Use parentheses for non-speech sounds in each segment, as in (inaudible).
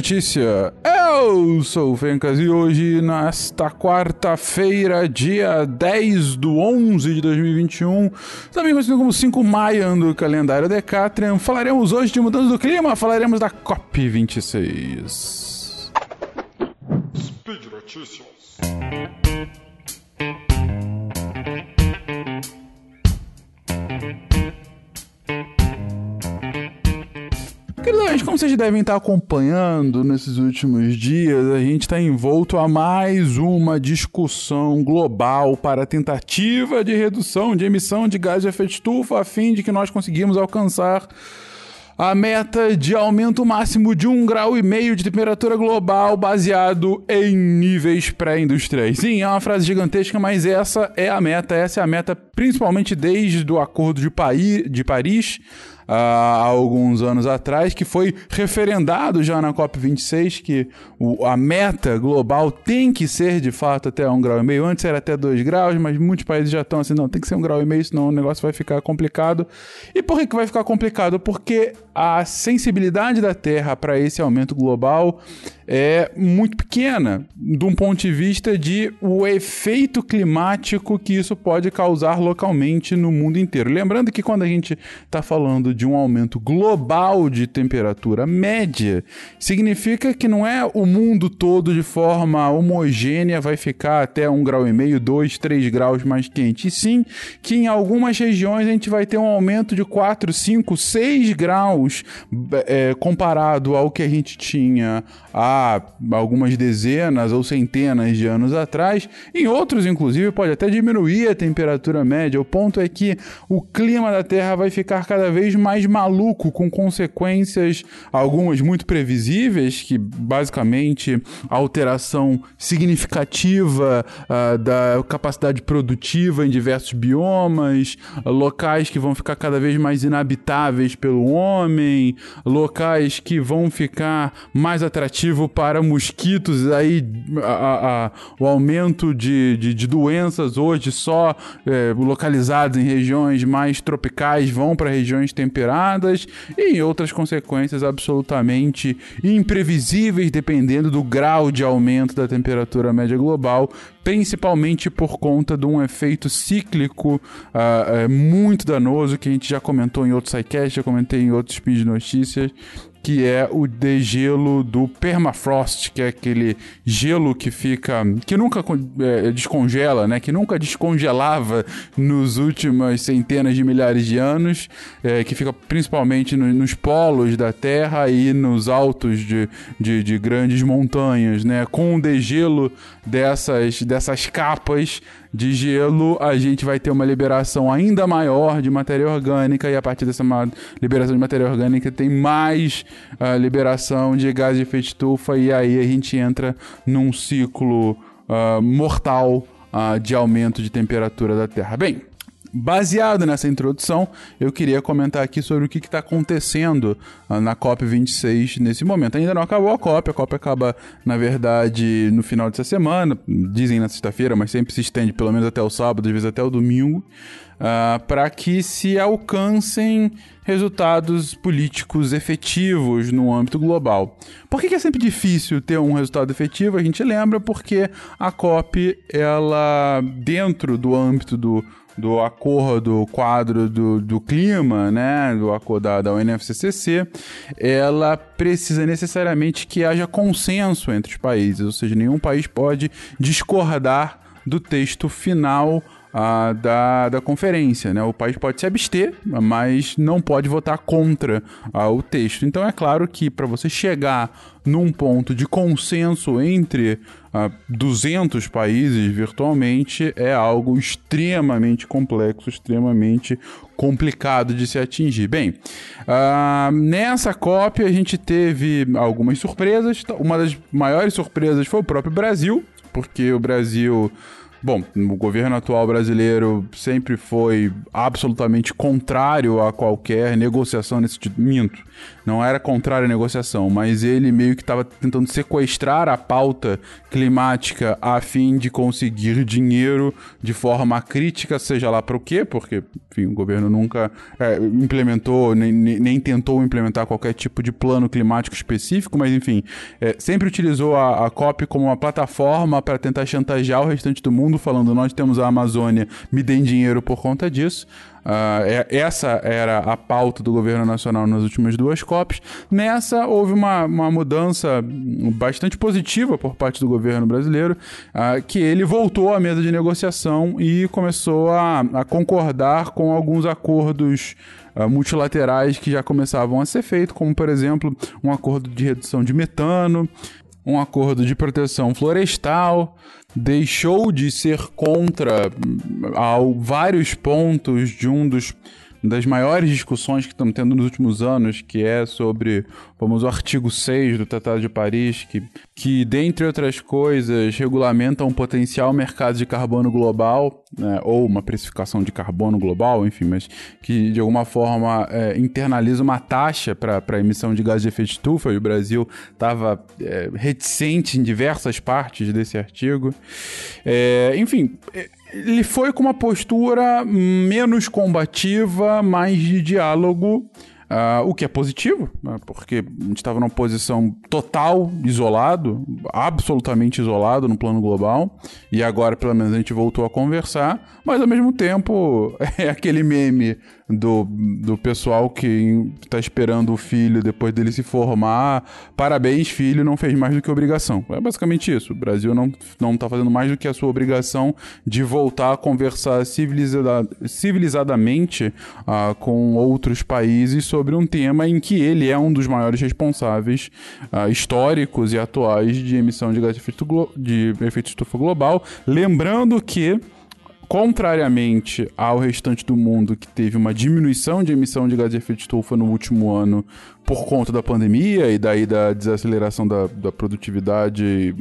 Notícia. Eu sou o Fencas e hoje, nesta quarta-feira, dia 10 do 11 de 2021, também conhecido como 5 Maio do calendário Decatrian, falaremos hoje de mudança do clima, falaremos da COP26. Speed Notícias. Queridos, como vocês devem estar acompanhando nesses últimos dias, a gente está envolto a mais uma discussão global para a tentativa de redução de emissão de gás de efeito estufa, a fim de que nós conseguimos alcançar a meta de aumento máximo de um grau e meio de temperatura global baseado em níveis pré-industriais. Sim, é uma frase gigantesca, mas essa é a meta. Essa é a meta, principalmente desde o Acordo de, de Paris há alguns anos atrás, que foi referendado já na COP26, que o, a meta global tem que ser de fato até um grau e meio. Antes era até dois graus, mas muitos países já estão assim, não, tem que ser um grau e meio, senão o negócio vai ficar complicado. E por que, que vai ficar complicado? Porque a sensibilidade da Terra para esse aumento global é muito pequena, de um ponto de vista de o efeito climático que isso pode causar localmente no mundo inteiro. Lembrando que quando a gente está falando de um aumento global de temperatura média, significa que não é o mundo todo de forma homogênea vai ficar até um grau e meio, dois, três graus mais quente. E sim que em algumas regiões a gente vai ter um aumento de 4, 5, 6 graus é, comparado ao que a gente tinha há algumas dezenas ou centenas de anos atrás. Em outros, inclusive, pode até diminuir a temperatura média. O ponto é que o clima da Terra vai ficar cada vez mais maluco, com consequências, algumas muito previsíveis, que basicamente alteração significativa uh, da capacidade produtiva em diversos biomas, locais que vão ficar cada vez mais inabitáveis pelo homem, locais que vão ficar mais atrativos para mosquitos, aí a, a, o aumento de, de, de, doenças hoje só é, localizadas em regiões mais tropicais vão para regiões temperadas e outras consequências absolutamente imprevisíveis dependendo do grau de aumento da temperatura média global, principalmente por conta de um efeito cíclico uh, muito danoso que a gente já comentou em outros sidecasts, já comentei em outros speed notícias, que é o degelo do permafrost, que é aquele gelo que fica que nunca é, descongela, né? Que nunca descongelava nos últimos centenas de milhares de anos, é, que fica principalmente no, nos polos da Terra e nos altos de, de, de grandes montanhas, né? Com o degelo dessas dessas capas de gelo, a gente vai ter uma liberação ainda maior de matéria orgânica e a partir dessa liberação de matéria orgânica tem mais uh, liberação de gás de efeito estufa e aí a gente entra num ciclo uh, mortal uh, de aumento de temperatura da Terra. Bem, Baseado nessa introdução, eu queria comentar aqui sobre o que está acontecendo uh, na COP26 nesse momento. Ainda não acabou a COP, a COP acaba, na verdade, no final dessa semana, dizem na sexta-feira, mas sempre se estende pelo menos até o sábado, às vezes até o domingo, uh, ah, para que se alcancem resultados políticos efetivos no âmbito global. Por que, que é sempre difícil ter um resultado efetivo? A gente lembra porque a COP, ela, dentro do âmbito do do acordo quadro do, do clima, né, do acordo da, da UNFCCC, ela precisa necessariamente que haja consenso entre os países, ou seja, nenhum país pode discordar do texto final da, da conferência. Né? O país pode se abster, mas não pode votar contra uh, o texto. Então é claro que para você chegar num ponto de consenso entre uh, 200 países virtualmente é algo extremamente complexo, extremamente complicado de se atingir. Bem, uh, nessa COP a gente teve algumas surpresas. Uma das maiores surpresas foi o próprio Brasil, porque o Brasil Bom, o governo atual brasileiro sempre foi absolutamente contrário a qualquer negociação nesse tipo. Minto. Não era contrário à negociação, mas ele meio que estava tentando sequestrar a pauta climática a fim de conseguir dinheiro de forma crítica, seja lá para o quê, porque, enfim, o governo nunca é, implementou, nem, nem, tentou implementar qualquer tipo de plano climático específico, mas, enfim, é, sempre utilizou a, a COP como uma plataforma para tentar chantagear o restante do mundo, falando: nós temos a Amazônia, me deem dinheiro por conta disso. Uh, essa era a pauta do governo nacional nas últimas duas COPs. Nessa, houve uma, uma mudança bastante positiva por parte do governo brasileiro, uh, que ele voltou à mesa de negociação e começou a, a concordar com alguns acordos uh, multilaterais que já começavam a ser feitos, como, por exemplo, um acordo de redução de metano, um acordo de proteção florestal, deixou de ser contra hum, ao vários pontos de um dos das maiores discussões que estamos tendo nos últimos anos, que é sobre vamos, o artigo 6 do Tratado de Paris, que, que, dentre outras coisas, regulamenta um potencial mercado de carbono global, né, ou uma precificação de carbono global, enfim, mas que de alguma forma é, internaliza uma taxa para a emissão de gás de efeito estufa, e o Brasil estava é, reticente em diversas partes desse artigo. É, enfim é, ele foi com uma postura menos combativa, mais de diálogo. Uh, o que é positivo, né? porque a gente estava numa posição total, isolado, absolutamente isolado no plano global, e agora pelo menos a gente voltou a conversar, mas ao mesmo tempo (laughs) é aquele meme do, do pessoal que está esperando o filho depois dele se formar. Parabéns, filho, não fez mais do que obrigação. É basicamente isso. O Brasil não, não tá fazendo mais do que a sua obrigação de voltar a conversar civilizada, civilizadamente uh, com outros países sobre um tema em que ele é um dos maiores responsáveis uh, históricos e atuais de emissão de gás de efeito, de efeito estufa global. Lembrando que contrariamente ao restante do mundo que teve uma diminuição de emissão de gás de efeito estufa no último ano por conta da pandemia e daí da desaceleração da, da produtividade,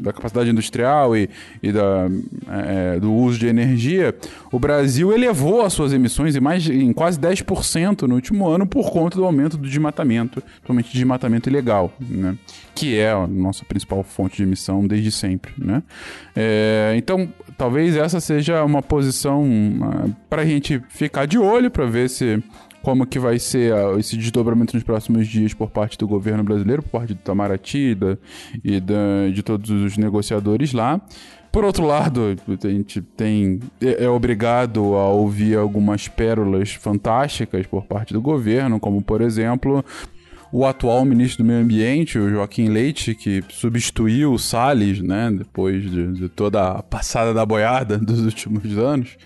da capacidade industrial e, e da, é, do uso de energia, o Brasil elevou as suas emissões em, mais, em quase 10% no último ano por conta do aumento do desmatamento, principalmente desmatamento ilegal, né? que é a nossa principal fonte de emissão desde sempre. Né? É, então, talvez essa seja uma posição para a gente ficar de olho para ver se como que vai ser uh, esse desdobramento nos próximos dias por parte do governo brasileiro, por parte do Itamaraty da, e da, de todos os negociadores lá. Por outro lado, a gente tem é, é obrigado a ouvir algumas pérolas fantásticas por parte do governo, como por exemplo o atual ministro do Meio Ambiente, o Joaquim Leite, que substituiu o Salles, né, depois de, de toda a passada da boiada (laughs) dos últimos anos.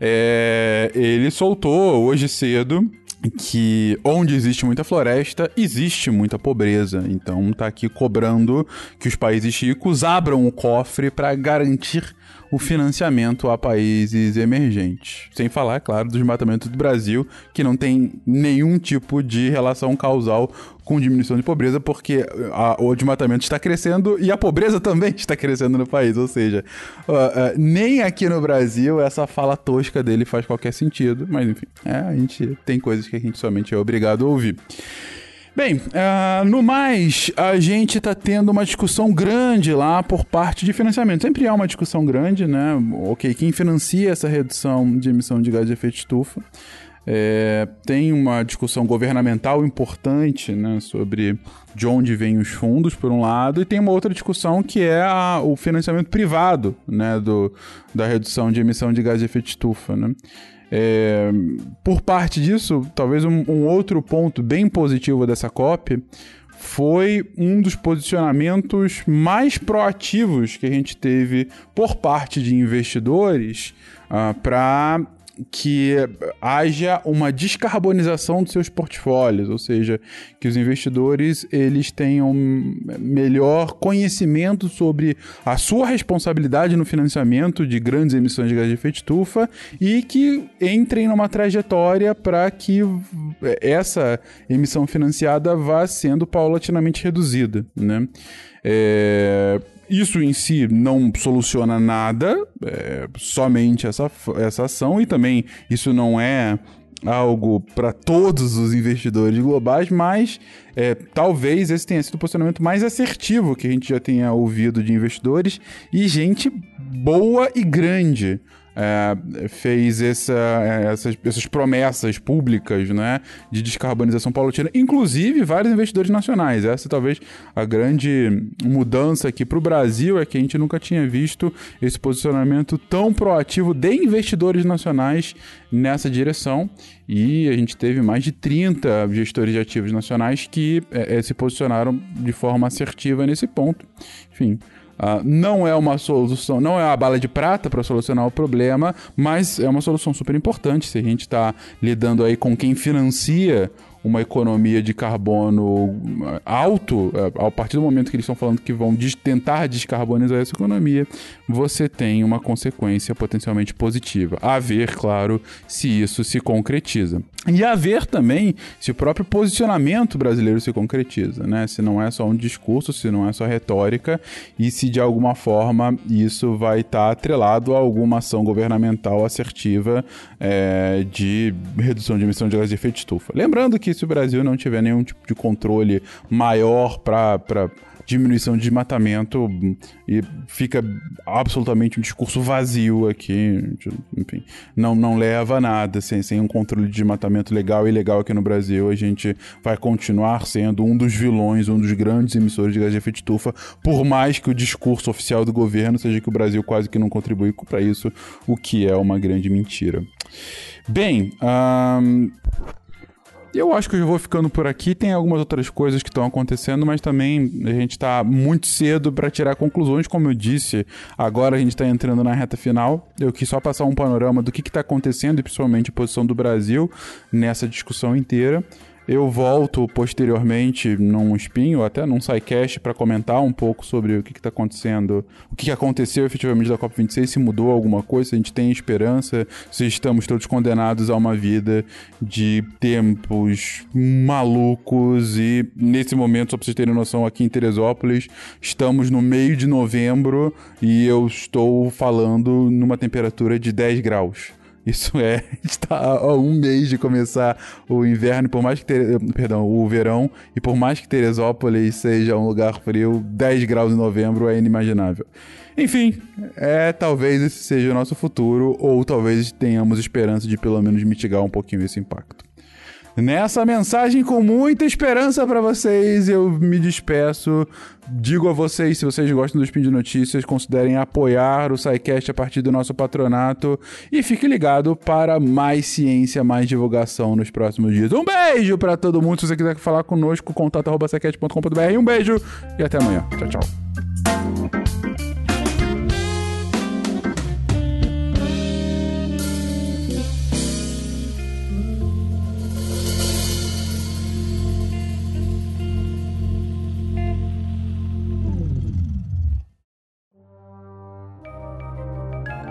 É, ele soltou hoje cedo que onde existe muita floresta, existe muita pobreza. Então tá aqui cobrando que os países ricos abram o cofre para garantir o financiamento a países emergentes. Sem falar, claro, do desmatamento do Brasil, que não tem nenhum tipo de relação causal com diminuição de pobreza, porque a, o desmatamento está crescendo e a pobreza também está crescendo no país. Ou seja, uh, uh, nem aqui no Brasil essa fala tosca dele faz qualquer sentido, mas enfim, é, a gente tem coisas que a gente somente é obrigado a ouvir. Bem, uh, no mais, a gente está tendo uma discussão grande lá por parte de financiamento. Sempre há uma discussão grande, né? Ok, quem financia essa redução de emissão de gás de efeito estufa? É, tem uma discussão governamental importante né, sobre de onde vêm os fundos, por um lado, e tem uma outra discussão que é a, o financiamento privado né, do, da redução de emissão de gás de efeito estufa. Né? É, por parte disso, talvez um, um, outro ponto bem positivo dessa COP foi um dos posicionamentos mais proativos que a gente teve por parte de investidores uh, para que haja uma descarbonização dos seus portfólios, ou seja, que os investidores eles tenham melhor conhecimento sobre a sua responsabilidade no financiamento de grandes emissões de gás de efeito estufa e que entrem numa trajetória para que essa emissão financiada vá sendo paulatinamente reduzida, né? É, isso em si não soluciona nada, é, somente essa, essa ação, e também isso não é algo para todos os investidores globais, mas é, talvez esse tenha sido o posicionamento mais assertivo que a gente já tenha ouvido de investidores e gente boa e grande é, fez essa, é, essas, essas, promessas públicas né, de descarbonização paulatina, inclusive vários investidores nacionais. Essa talvez a grande mudança aqui para o Brasil é que a gente nunca tinha visto esse posicionamento tão proativo de investidores nacionais nessa direção. E a gente teve mais de 30 gestores de ativos nacionais que é, é se posicionaram de forma assertiva nesse ponto. Enfim, Uh, não é uma solução, não é uma bala de prata para solucionar o problema, mas é uma solução super importante se a gente está lidando aí com quem financia uma economia de carbono alto, é, a partir do momento que eles estão falando que vão des tentar descarbonizar essa economia, você tem uma consequência potencialmente positiva. A ver, claro, se isso se concretiza. E a ver também se o próprio posicionamento brasileiro se concretiza, né? Se não é só um discurso, se não é só retórica e se de alguma forma isso vai estar tá atrelado a alguma ação governamental assertiva é, de redução de emissão de gás de efeito de estufa. Lembrando que se o Brasil não tiver nenhum tipo de controle maior para diminuição de desmatamento e fica absolutamente um discurso vazio aqui, enfim, não, não leva a nada, sem, sem um controle de desmatamento legal e ilegal aqui no Brasil, a gente vai continuar sendo um dos vilões, um dos grandes emissores de gás de efeito estufa, por mais que o discurso oficial do governo seja que o Brasil quase que não contribui para isso, o que é uma grande mentira. Bem, um, eu acho que eu vou ficando por aqui. Tem algumas outras coisas que estão acontecendo, mas também a gente está muito cedo para tirar conclusões. Como eu disse, agora a gente está entrando na reta final. Eu quis só passar um panorama do que está acontecendo e principalmente a posição do Brasil nessa discussão inteira. Eu volto posteriormente num espinho, até num sidecast, para comentar um pouco sobre o que está acontecendo, o que aconteceu efetivamente da COP26, se mudou alguma coisa, se a gente tem esperança, se estamos todos condenados a uma vida de tempos malucos. E nesse momento, só para vocês terem noção, aqui em Teresópolis, estamos no meio de novembro e eu estou falando numa temperatura de 10 graus. Isso é, (laughs) está a um mês de começar o inverno, por mais que ter, perdão, o verão, e por mais que Teresópolis seja um lugar frio, 10 graus em novembro é inimaginável. Enfim, é talvez esse seja o nosso futuro, ou talvez tenhamos esperança de pelo menos mitigar um pouquinho esse impacto. Nessa mensagem com muita esperança para vocês, eu me despeço. Digo a vocês, se vocês gostam do Spin de Notícias, considerem apoiar o SciCast a partir do nosso patronato e fique ligado para mais ciência, mais divulgação nos próximos dias. Um beijo para todo mundo. Se você quiser falar conosco, contato@scicast.com.br. Um beijo e até amanhã. Tchau, tchau.